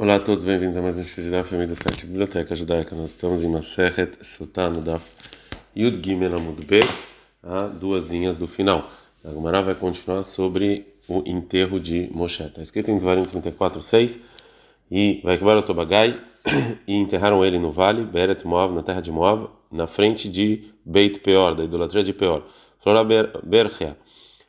Olá a todos, bem-vindos a mais um estudo da família do site Biblioteca Judaica. Nós estamos em Maseret Sotah no Daf Yud Gimel Amud B, a duas linhas do final. A Gemara vai continuar sobre o enterro de Moshe. Está escrito em Devarim 34:6 e vai quebrar o Tobagai e enterraram ele no vale, Beretz Moav, na terra de Moav, na frente de Beit Peor, da idolatria de Peor. Flora Berchia.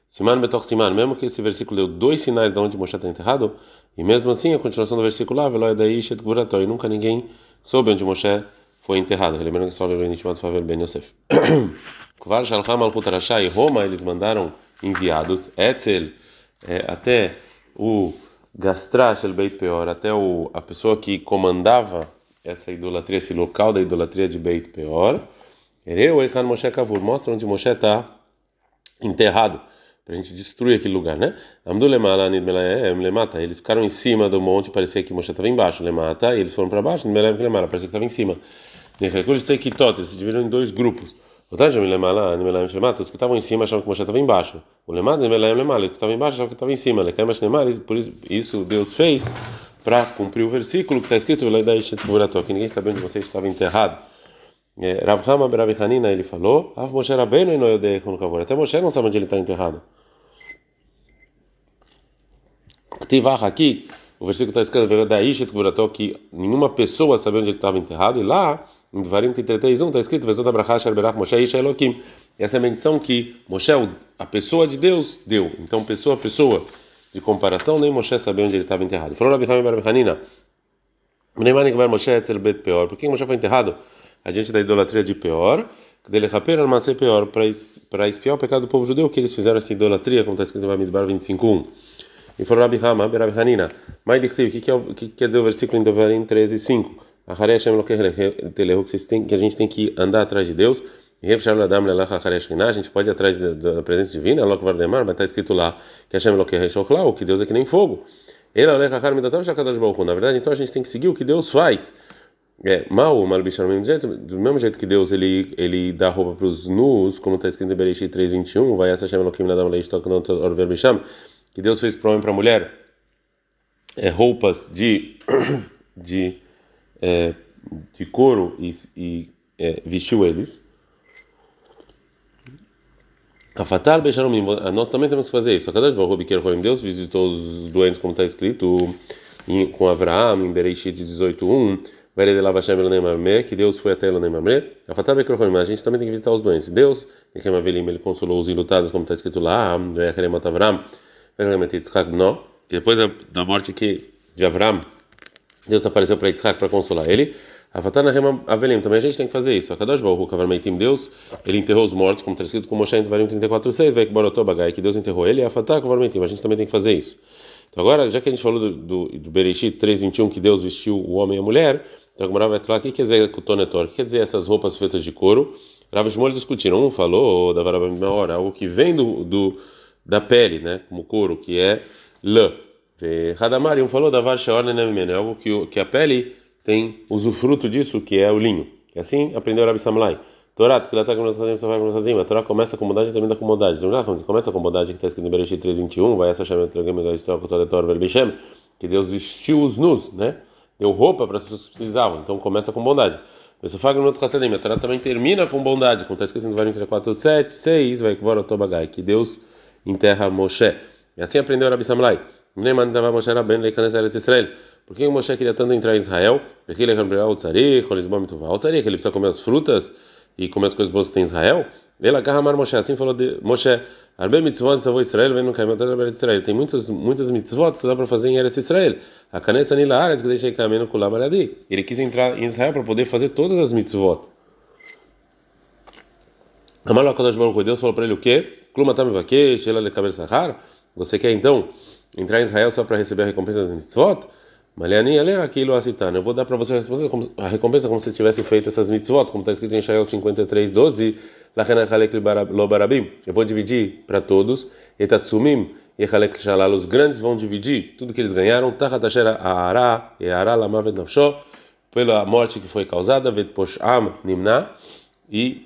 Siman Betor Siman, mesmo que esse versículo deu dois sinais de onde Moshe está enterrado, e mesmo assim, a continuação do versículo lá, Veloy daí Shet Gurato, e nunca ninguém soube onde Moshe foi enterrado. Lembrando que só o Nishmat Favel Ben Yosef. Kvar Shalcham al e Roma, eles mandaram enviados, Etzel, é, até o Gastrash el Beit Peor, até o, a pessoa que comandava essa idolatria, esse local da idolatria de Beit Peor, Ereu Eichan Moshe Kavur, mostra onde Moshe está enterrado a gente destruir aquele lugar, né? Lemata, eles ficaram em cima do monte, parecia que Moshe estava embaixo, Lemata, e eles foram para baixo, Lemata, parecia que estava em cima. Eles se dividiram em dois grupos. Os que estavam em cima achavam que Moshe estava embaixo. O Lemata, os que estavam embaixo achavam que estava em cima. Por isso Deus fez para cumprir o versículo que está escrito que ninguém sabia onde você estava enterrado. Rav Hama Berav ele falou, até Moshe não sabe onde ele está enterrado. Tivach aqui, o versículo está escrito Daishet Gurato, que nenhuma pessoa sabia onde ele estava enterrado, e lá, em Devarim 33, 1, está escrito Vezot Abrahá Sharberach Moshe Isha Elohim. Essa é a menção que Moshe, a pessoa de Deus, deu. Então, pessoa a pessoa, de comparação, nem Moshe sabia onde ele estava enterrado. Falou Rabi Hamim Bar Hanina, Moshe Bet Peor. Por que Moshe foi enterrado adiante da idolatria de Peor? dele raper ser pior para espiar o pecado do povo judeu que eles fizeram essa idolatria, como está escrito em Bamidbar 25.1. E falou Rabi Hama, Rabi Hanina, mais de que é o, que quer dizer o versículo em Devarim 13, 5? Que a gente tem que andar atrás de Deus. A gente pode ir atrás da presença divina, mas está escrito lá que que Deus é que nem fogo. Na verdade, então a gente tem que seguir o que Deus faz. É, mal, mal do mesmo jeito, do mesmo jeito que Deus ele ele dá roupa para os nus, como está escrito em Bereshit 3:21, vai essa chama Elohim Nadam Leish Toknot Orver Bisham que Deus fez para o homem e para a mulher é, roupas de de é, de couro e, e é, vestiu eles. A fatal becharum, nós também temos que fazer isso. A cada vez Deus visitou os doentes, como está escrito com Abraão em Bereshit 18:1. Que Deus foi até Elonemamre. A fatal a gente também tem que visitar os doentes. Deus, ele consolou os ilutados, como está escrito lá. Que depois da, morte que de Avram, Deus apareceu para Yitzhak para consolar ele. Avatana Rema Avelim, também a gente tem que fazer isso. A Kadosh Baruch Kavarmeitim, Deus, ele enterrou os mortos, como está escrito com Moshe em Devarim 34:6, vai que Borotobagai, que Deus enterrou ele, Avatá Kavarmeitim, a gente também tem que fazer isso. Então agora, já que a gente falou do, do, do Bereshit 3:21 que Deus vestiu o homem e a mulher, então a Gemara vai falar o que quer dizer Kutonetor, o que quer dizer essas roupas feitas de couro? Rav Shmuel discutiram, um falou da Varabim hora, algo que vem do, do da pele, né, como couro, que é lã. Radamarium falou da varsha é algo que, que a pele tem usufruto disso, que é o linho. E assim aprendeu Rabi Samlai. Torá, que tá a Torá começa com bondade e termina com bondade. Começa com bondade, que está escrito em Bereshit 3:21, vai essa chama da história toda Torá Verbichem, que Deus vestiu os nus, né? Deu roupa para as pessoas que precisavam. Então começa com bondade. Mas o Fagno outro Hassadim, a Torá também termina com bondade, como está escrito em Devarim 4, 7, 6, vai que bora Tobagai, que Deus enterra Moshe. E assim aprendeu Rabi Samlai. Moshe era bem Israel. Por que o Moshe queria tanto entrar em Israel? Porque ele precisa comer as frutas e comer as coisas boas que tem em Israel. Ele agarra Moshe, assim falou de Moshe. Arbe mitzvot salvou Israel, vem no caminho de Israel. Tem muitos, muitas mitzvot que dá para fazer em Eretz Israel. A canessa nila aretz que deixei caminho com Lamaradi. Ele quis entrar em Israel para poder fazer todas as mitzvot. Amalo Akadosh Baruch Deus falou para ele o quê? Você quer então entrar em Israel só para receber a recompensa das mitzvot? Eu vou dar para você a recompensa como se tivesse feito essas mitzvot, como está escrito em Israel 53, 12. Eu vou dividir para todos. Etatsumim e os grandes vão dividir tudo que eles ganharam. Pela morte que foi causada, Nimna. E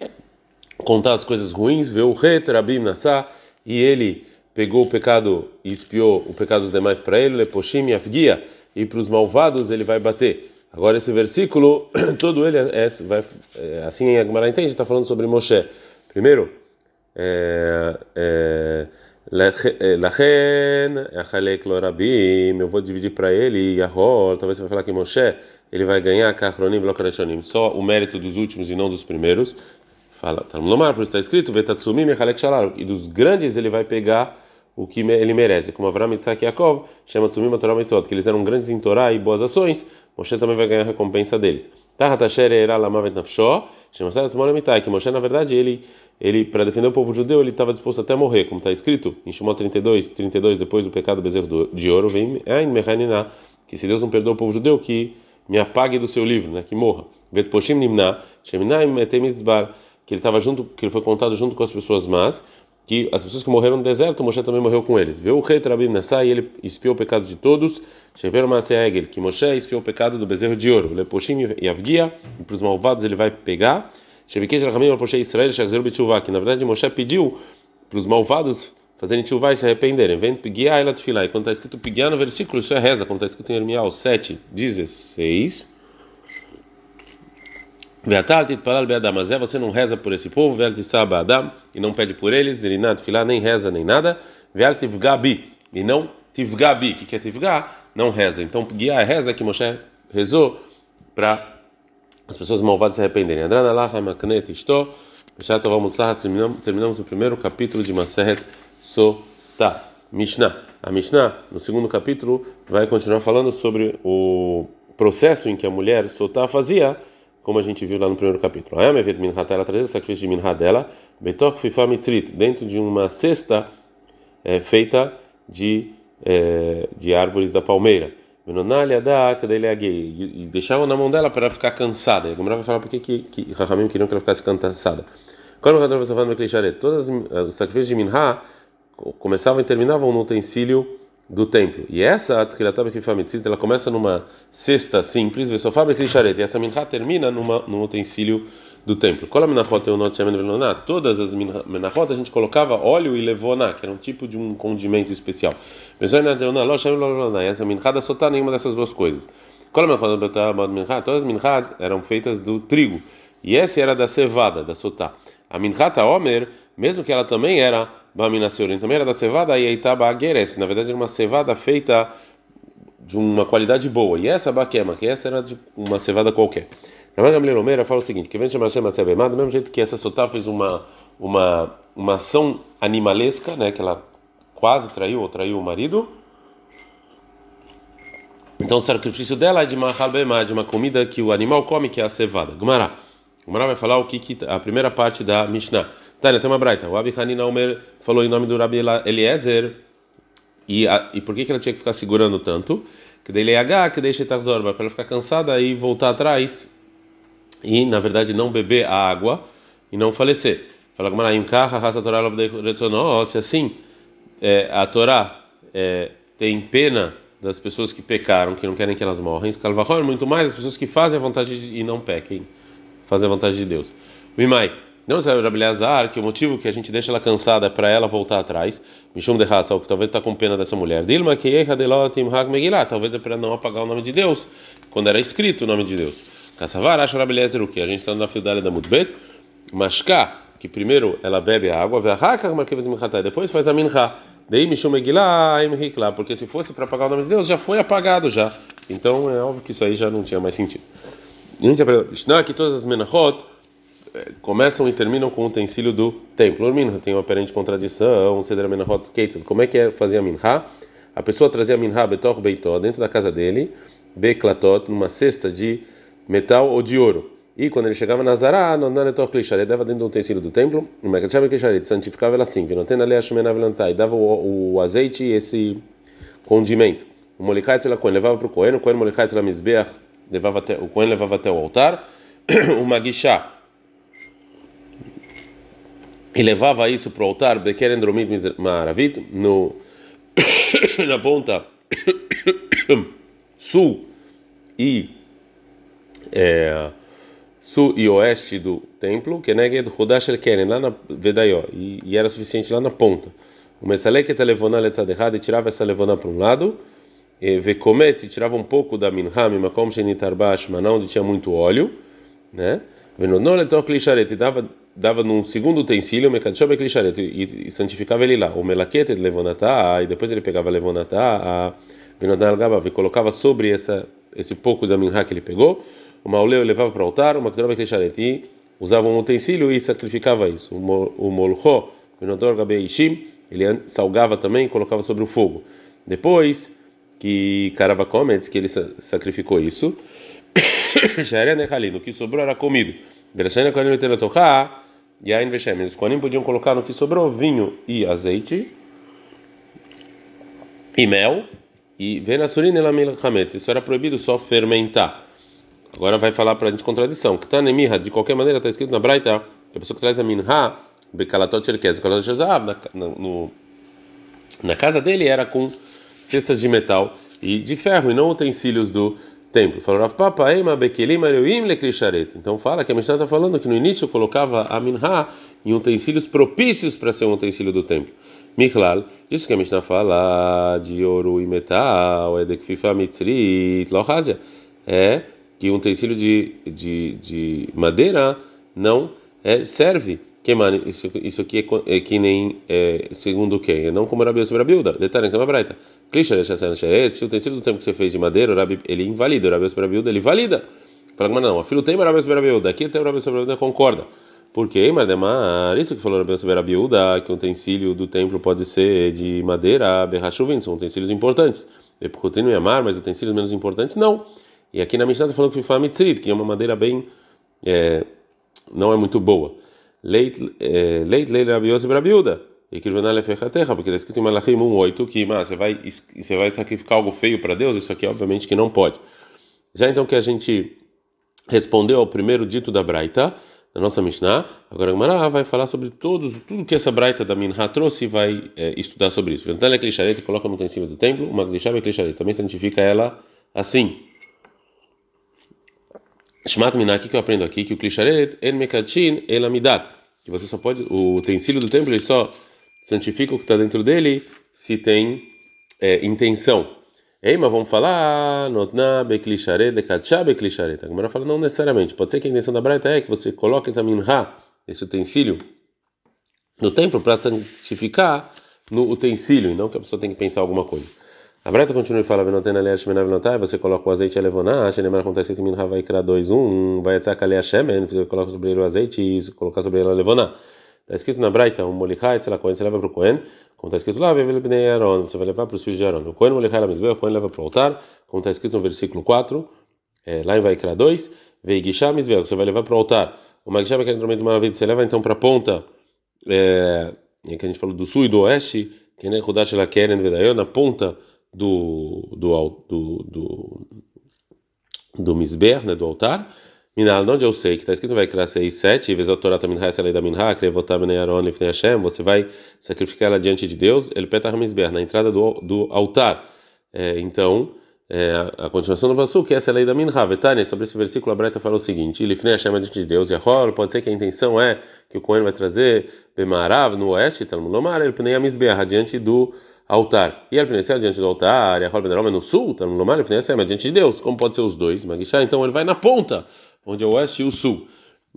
contar as coisas ruins, ver o rei Rabim Nassá, e ele pegou o pecado e espiou o pecado dos demais para ele, Leposhim e Afgia, e para os malvados ele vai bater. Agora esse versículo, todo ele é, vai, é, assim a Gemara entende, está falando sobre Moshe. Primeiro, é, é, Lachen, Achalek Lorabim, eu vou dividir para ele, Yahol, talvez você vai falar que Moshe, ele vai ganhar Kachronim Blokareshonim, só o mérito dos últimos e não dos primeiros. Fala, Talmud por isso está escrito, Vetatsumim Achalek Shalal, e dos grandes ele vai pegar o que ele merece, como Avram, Yitzhak Yaakov, chama Tsumim Torah Mitzvot, que eles eram grandes em Torá e boas ações, Moshe também vai ganhar a recompensa deles. Tahat Asher Era Lamavet Nafsho, chama que Moshe, na verdade, ele ele para defender o povo judeu ele estava disposto até a morrer, como está escrito em Shimon 32, 32 depois do pecado do bezerro de ouro vem que se Deus não perdoa o povo judeu que me apague do seu livro, né, que morra. Vet poshim nimna, sheminaim etemizbar, que ele estava junto, que ele foi contado junto com as pessoas más, que as pessoas que morreram no deserto, Moshe também morreu com eles. Viu o rei Trabim Nassai, ele espiou o pecado de todos. Shever Maaseegel, que Moshe espiou o pecado do bezerro de ouro. Leposhim e Avgia, e para os malvados ele vai pegar que na verdade Moshe pediu para os malvados fazerem tchuvá e se arrependerem. Vem pigiá ela tefilá. E quando está escrito pigiá no versículo, isso é reza. Quando está escrito em Ermial 7, 16. Você não reza por esse povo, e não pede por eles, ele nada nem reza nem nada. E não tivgabi. Que é tivgá? Não reza. Então pigiá é reza que Moshe rezou para as pessoas malvadas se arrependerem. Lá, terminamos o primeiro capítulo de Maseret Sotá, Mishnah. A Mishnah, no segundo capítulo, vai continuar falando sobre o processo em que a mulher Sotá fazia, como a gente viu lá no primeiro capítulo. Ela trazia o sacrifício de minhat dela, betok fifa mitrit, dentro de uma cesta é, feita de, é, de árvores da palmeira. E deixava na mão dela para ficar cansada. E a vai falar por que que Rahamim queriam que ela ficasse cansada. Quando o todos os sacrifícios de Minha começavam e terminavam no utensílio do templo. E essa ela começa numa cesta simples, e essa Minha termina numa, num utensílio do templo. Todas as menachot a gente colocava óleo e levona, que era um tipo de um condimento especial. Essa minchada só está nenhuma dessas duas coisas. Todas as minchas eram feitas do trigo. E essa era da cevada, da sotá. A minchata omer, mesmo que ela também era bamina seurim, também era da cevada e eitaba ageres. Na verdade era uma cevada feita de uma qualidade boa. E essa baquema, que essa era de uma cevada qualquer. Rabban Gamliel Omeira fala o seguinte: que vem chamar Hashem do mesmo jeito que essa sotá fez uma uma uma ação animalesca, né, que ela quase traiu ou traiu o marido. Então o sacrifício dela é de uma halbemá, de uma comida que o animal come, que é a cevada. Gumara. Gumara vai falar o que, que a primeira parte da Mishnah. Tânia, tem uma braita. O Abi Hanina Omer falou em nome do Rabi Eliezer. E, a, e por que, que ela tinha que ficar segurando tanto? Que dele é H, que deixa Tarzorba, para ela ficar cansada e voltar atrás e na verdade não beber a água e não falecer. Fala como se assim é, a Torá é, tem pena das pessoas que pecaram, que não querem que elas morram, é muito mais as pessoas que fazem a vontade de, e não pequem, fazem a vontade de Deus. Mimai, não sabe Rabileazar que o motivo que a gente deixa ela cansada é para ela voltar atrás. Mishum de raça, que talvez está com pena dessa mulher. Dilma que talvez é para não apagar o nome de Deus quando era escrito o nome de Deus. Kassavar, acha Rabeliezer o que? A gente está na fidalha da Mudbet. Mashka, que primeiro ela bebe a água, depois faz a minha. Daí Mishum porque se fosse para apagar o nome de Deus, já foi apagado já. Então é óbvio que isso aí já não tinha mais sentido. A gente aprendeu que todas as menachot começam e terminam com o utensílio do templo. Minha tem uma aparente contradição. Como é que é fazer a minha? A pessoa trazia a minha betor beitó dentro da casa dele, beklatot, numa cesta de metal ou de ouro. E quando ele chegava na Zará, ele dava dentro do utensílio do templo, o Mekachab Kisharet santificava ela assim, e dava o, azeite e esse condimento. O Molikai Tzelakoen levava para o Cohen, o Cohen Molikai Tzelamizbeach levava até, o levava até o altar, o Magishá e levava isso para o altar, Bekeren Dromit Maravit, no, na ponta sul e é, sul e oeste do templo, que neged Hudash el Keren, lá na Vedaió, e, e era suficiente lá na ponta. O Mesaleket levona letzad errado e tirava essa levona para um lado, Vekomet se tirava um pouco da minha, mimakom shenitarbash, mas onde tinha muito óleo, né? Venonoletoch lisharet, dava dava num segundo utensílio, e santificava ele lá. O melaquete levonatá, e depois ele pegava levonatá, e colocava sobre essa esse pouco da minha que ele pegou, o mauleu levava para o altar, makdobek lisharet, e usava um utensílio e sacrificava isso. O molcho, venodor gabeishim, ele salgava também e colocava sobre o fogo. Depois que Carava Comets, que ele sacrificou isso, já era nechalino, o que sobrou era comido. Os Kohanim podiam colocar no que sobrou vinho e azeite e mel e venassurin elamil hametz. Isso era proibido só fermentar. Agora vai falar para a gente contradição. Que nemirra, de qualquer maneira está escrito na Braita, a pessoa que traz a minha becalatot cherkez, no, na casa dele era com cestas de metal e de ferro e não utensílios do templo. Falou Então fala que a Mishnah está falando que no início colocava a minha em utensílios propícios para ser um utensílio do templo. Michlal, isso que a Mishnah fala de ouro e metal, é de kfifa mitzrit, lohazia, é que um utensílio de, de, de madeira não é, serve. Que mano, isso, isso aqui é, é que nem é, segundo quem? É não como a Bilda. Detalhe, que é braita. Se o tecido do tempo que você fez de madeira, ele invalida, o Rabi sobre a Bilda, ele valida. Fala, mas não, filho tem Rabi sobre a Bilda, aqui tem o Rabi sobre a Bilda, concorda. Por quê? Mas é isso que falou Rabi sobre a Bilda, que o utensílio do templo pode ser de madeira, berrachuvin, são utensílios importantes. Epicotino e amar, mas utensílios menos importantes, não. E aqui na Mishnah está falando que foi mitzrit, que é uma madeira bem. É, não é muito boa. Leit é, leit Rabi Yosef Rabiuda. E que terra, porque está escrito em Malachim 1:8 que mas, você vai você vai sacrificar algo feio para Deus, isso aqui obviamente que não pode. Já então que a gente respondeu ao primeiro dito da Braita, da nossa Mishnah, agora a Gemara vai falar sobre todos, tudo que essa Braita da Minha trouxe e vai é, estudar sobre isso. Ela é clicharet coloca no em cima do templo, uma clichá é clicharet, também santifica ela assim. Shmat Minah, que eu aprendo aqui? Que o Klisharet, El Mekachin, El Amidat. Que você só pode. O utensílio do templo ele só santifica o que está dentro dele se tem é, intenção. Ei, mas vamos falar. Notna Beklisharet, Lekatchá Beklisharet. A Gemara fala não necessariamente. Pode ser que a intenção da Braita é que você coloque essa minha, esse utensílio, no templo para santificar no utensílio e não que a pessoa tem que pensar alguma coisa. A Breta continua e fala: Venotena Lea Shemenav Notai, você coloca o azeite levonar, Shenemar acontece que Min Havai Kra 2, 1, vai etzak Lea Shemen, você coloca sobre ele o azeite e colocar sobre ele a levonar. Está escrito na Braita: um Molichai, ela Cohen, você leva para o Cohen, como está escrito lá, você vai levar para os filhos de Aaron. O Cohen Molichai la Mizbeh, o Cohen leva para o altar, como está escrito no versículo 4, é, lá em Vaikra 2, Veigishá Mizbeh, você vai levar para o altar. O Magishá Mekantromento de Maravilha, você leva então para a ponta, é, que a gente falou do sul e do oeste, que nem Rudash la Keren Vedayon, na ponta do do do do, do misber, né, do altar. Minal, onde eu sei que está escrito vai criar 6, 7, e vezes a Torá também essa lei da Minha, que votar bem Aaron lifnei Hashem, você vai sacrificar ela diante de Deus, ele peta misber, na entrada do, do altar. É, então, é, a, continuação do Passu, que essa é a lei da Minha, Vetânia, sobre esse versículo, a Breta fala o seguinte: Lifnei Hashem diante de Deus, e a pode ser que a intenção é que o Cohen vai trazer Bemarav no oeste, Talmud Lomar, ele pnei a misber, diante do altar. E a Pnecel diante do altar, e a Rola Beneroma no sul, tá no Lomar, a Pnecel é diante de Deus. Como pode ser os dois? Magishá, então ele vai na ponta, onde é o oeste e o sul.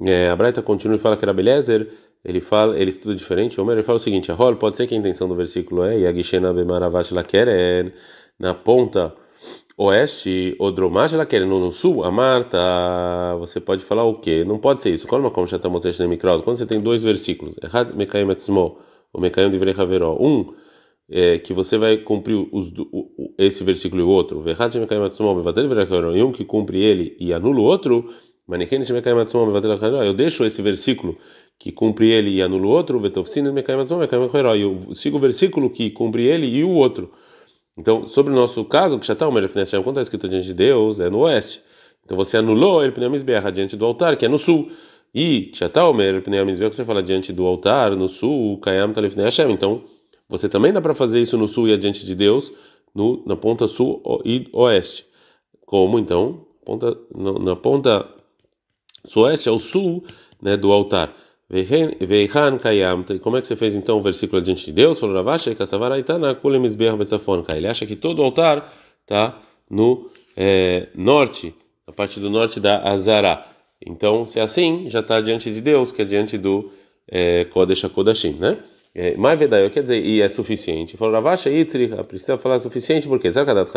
É, a Braita continua e fala que era Belezer, ele fala, ele estuda diferente. O Homer ele fala o seguinte: a Rola pode ser que a intenção do versículo é Yagishena Bemaravash Lakeren, na ponta oeste, o Dromash Lakeren, no sul, a Marta, você pode falar o quê? Não pode ser isso. Quando você tem dois versículos, Errad Mekayim Etzmo, ou Mekayim de Haveró, um é, que você vai cumprir os, o, esse versículo e o outro, e um que cumpre ele e anula o outro, eu deixo esse versículo que cumpre ele e anula o outro, e eu sigo o versículo que cumpre ele e o outro. Então, sobre o nosso caso, que já está o quando está escrito diante de Deus, é no oeste. Então você anulou ele berra diante do altar, que é no sul. E Tchataomer, que você fala diante do altar, no sul, Kayam Talifnei Hashem. Então, você também dá para fazer isso no sul e adiante de Deus, no, na ponta sul e oeste. Como então? Ponta, no, na ponta sueste, ao sul né, do altar. Veihan Kayam. Como é que você fez então o versículo adiante de Deus? Betzafon. Ele acha que todo altar tá no é, norte, na parte do norte da Azara. Então, se é assim, já está diante de Deus, que é diante do é, Kodesh HaKodashim, né? É, mas Vedayo quer dizer, e é suficiente. Falou Yitzri, precisa falar suficiente, porque Zakadat.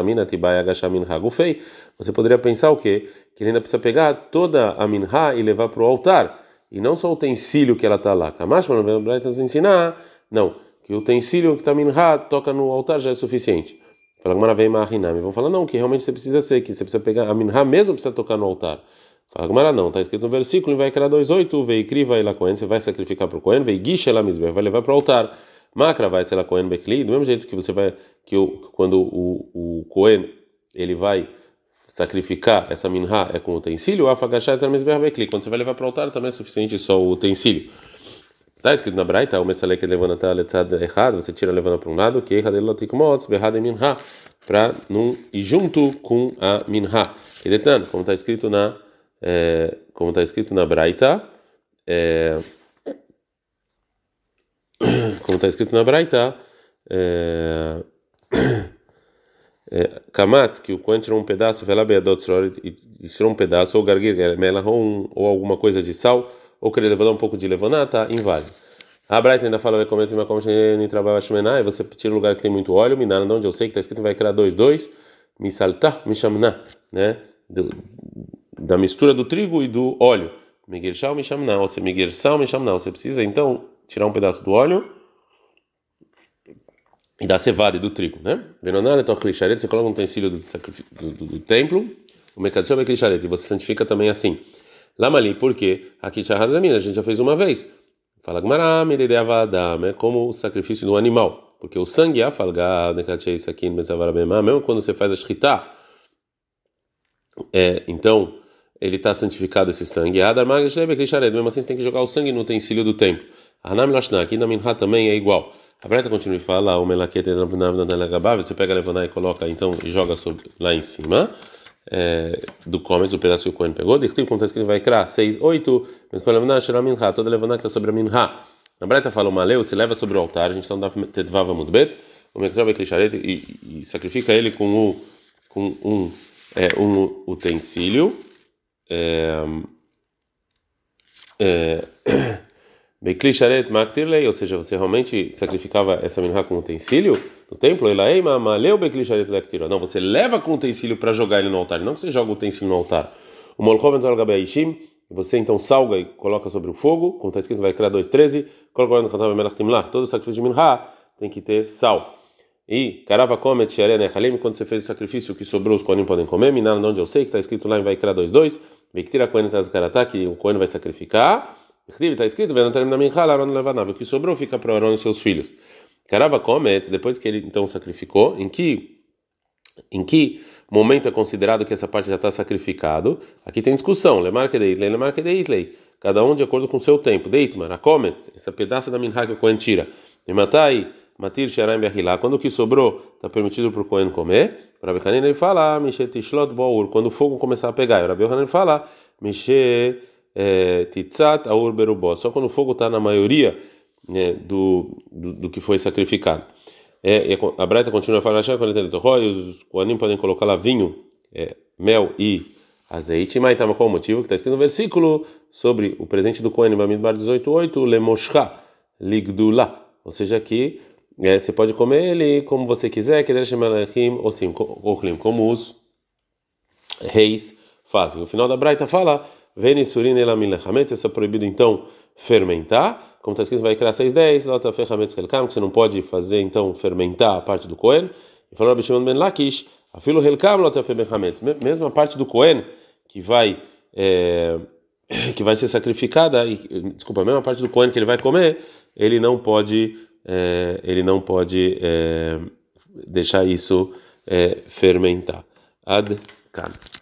Você poderia pensar o quê? Que ele ainda precisa pegar toda a minha e levar para o altar, e não só o utensílio que ela está lá. Kamash, mas não vai ensinar, não, que o utensílio que está minha toca no altar já é suficiente. Fala Gamara vem Mahinami. Vão falar, não, que realmente você precisa ser, que você precisa pegar a minha mesmo precisa tocar no altar. Fala Gamara, não, está escrito no versículo, vai criar 2,8, vei criva ela Cohen, você vai sacrificar para o Cohen, vei guiche ela misber, vai levar para o altar. Macra vai ser ela Cohen Bekli, do mesmo jeito que você vai, que quando o, o Cohen ele vai sacrificar essa minha é com o utensílio, ela misber Bekli, quando você vai levar para o altar também é suficiente só o utensílio. Está escrito na Braita, o Messalei que levanta a letzad errado, você tira levando para um lado, que erra dele lotikmots, berrado em minha, para não ir junto com a minha. E detalhe, como está escrito na, é, como está escrito na Braita, é, como está escrito na Braita, é, Kamatz, que o Kohen tirou um pedaço, e tirou um pedaço, ou gargir, ou, ou alguma coisa de sal, ou querer levar um pouco de levanata, inválido. A Bright ainda fala, começa uma e você tira um lugar que tem muito óleo, minar, onde eu sei que está escrito vai criar dois, dois, me saltar, me chamar, né? Do, da mistura do trigo e do óleo. Miguelchal, me chamar, ou se Miguelchal, me chamar. Você precisa então tirar um pedaço do óleo e da cevada e do trigo, né? Venonada, então, você coloca um utensílio do, do, do, do templo, o é e você santifica também assim. Lamali, por quê? Aqui Shahazamina, a gente já fez uma vez. Fala Gmaram, ele é como o sacrifício do animal. Porque o sangue é falgar, isso aqui mesmo quando você faz a shkita, é, então ele está santificado esse sangue. Mesmo assim, você tem que jogar o sangue no utensílio do templo. Hanam Lashna, aqui na Minha também é igual. A Breta continua e fala, o Melaquete você pega a levaná e coloca então e joga sobre, lá em cima é, do Comes, o pedaço que o Cohen pegou, de que acontece que ele vai criar 6, 8, mas para levanar, tirar minha, toda levaná que está sobre a minha. Na Breta fala, o maleu se leva sobre o altar, a gente não dá tetvava muito bem, o Mekra vai e, e sacrifica ele com, o, com um, é, um utensílio. É, é, Bekli Sharet Maktirlei, ou seja, você realmente sacrificava essa minha com utensílio no templo? Elaima Maleu Bekli Sharet Lektira. Não, você leva com utensílio para jogar ele no altar, não você joga o utensílio no altar. O Molchov entrou você então salga e coloca sobre o fogo, como está escrito, vai criar 2,13, coloca no cantar Melach Timlach, todo o sacrifício de minha tem que ter sal. E Karava Komet Sharene Halim, quando você fez o sacrifício que sobrou, os Kohanim podem comer, Minar, onde eu sei, que está escrito lá em vai criar 2,2, Vektira Kohen Tazkaratá, que o Kohen vai sacrificar. Está escrito, o que sobrou fica para Aaron e seus filhos. Carava Kometz, depois que ele então sacrificou, em que, em que momento é considerado que essa parte já está sacrificado? Aqui tem discussão. Lemar que deitlei, lemar que deitlei. Cada um de acordo com o seu tempo. Deitmar, a Kometz, essa pedaço da minha que o Cohen tira. E matai, matir sharaim berrilá. Quando o que sobrou está permitido para o Cohen comer. Para Bechanin ele fala, Mishet tishlot bour. Quando o fogo começar a pegar. Para Bechanin ele fala, Mishet é, titzat aur berubó, só quando o fogo está na maioria né, do, do, do, que foi sacrificado. É, a Breta continua falar, os Koanim podem colocar lá vinho, é, mel e azeite, mas tá, qual o motivo? Que está escrito no versículo sobre o presente do Koanim, Bamidbar 18.8, lemoshcha ligdula, ou seja, que é, você pode comer ele como você quiser, que ou sim, como os reis fazem. O final da Braita fala Venisurin elamin lechametz, isso é proibido então fermentar, como está escrito vai criar 610, lota fechametz helkam, que você não pode fazer então fermentar a parte do Cohen. E falou Rabi Shimon ben Lakish, afilo helkam lota fechametz, mesmo a parte do Cohen que vai é, que vai ser sacrificada, e, desculpa, a mesma parte do Cohen que ele vai comer, ele não pode é, ele não pode é, deixar isso fermentar. Ad -kan.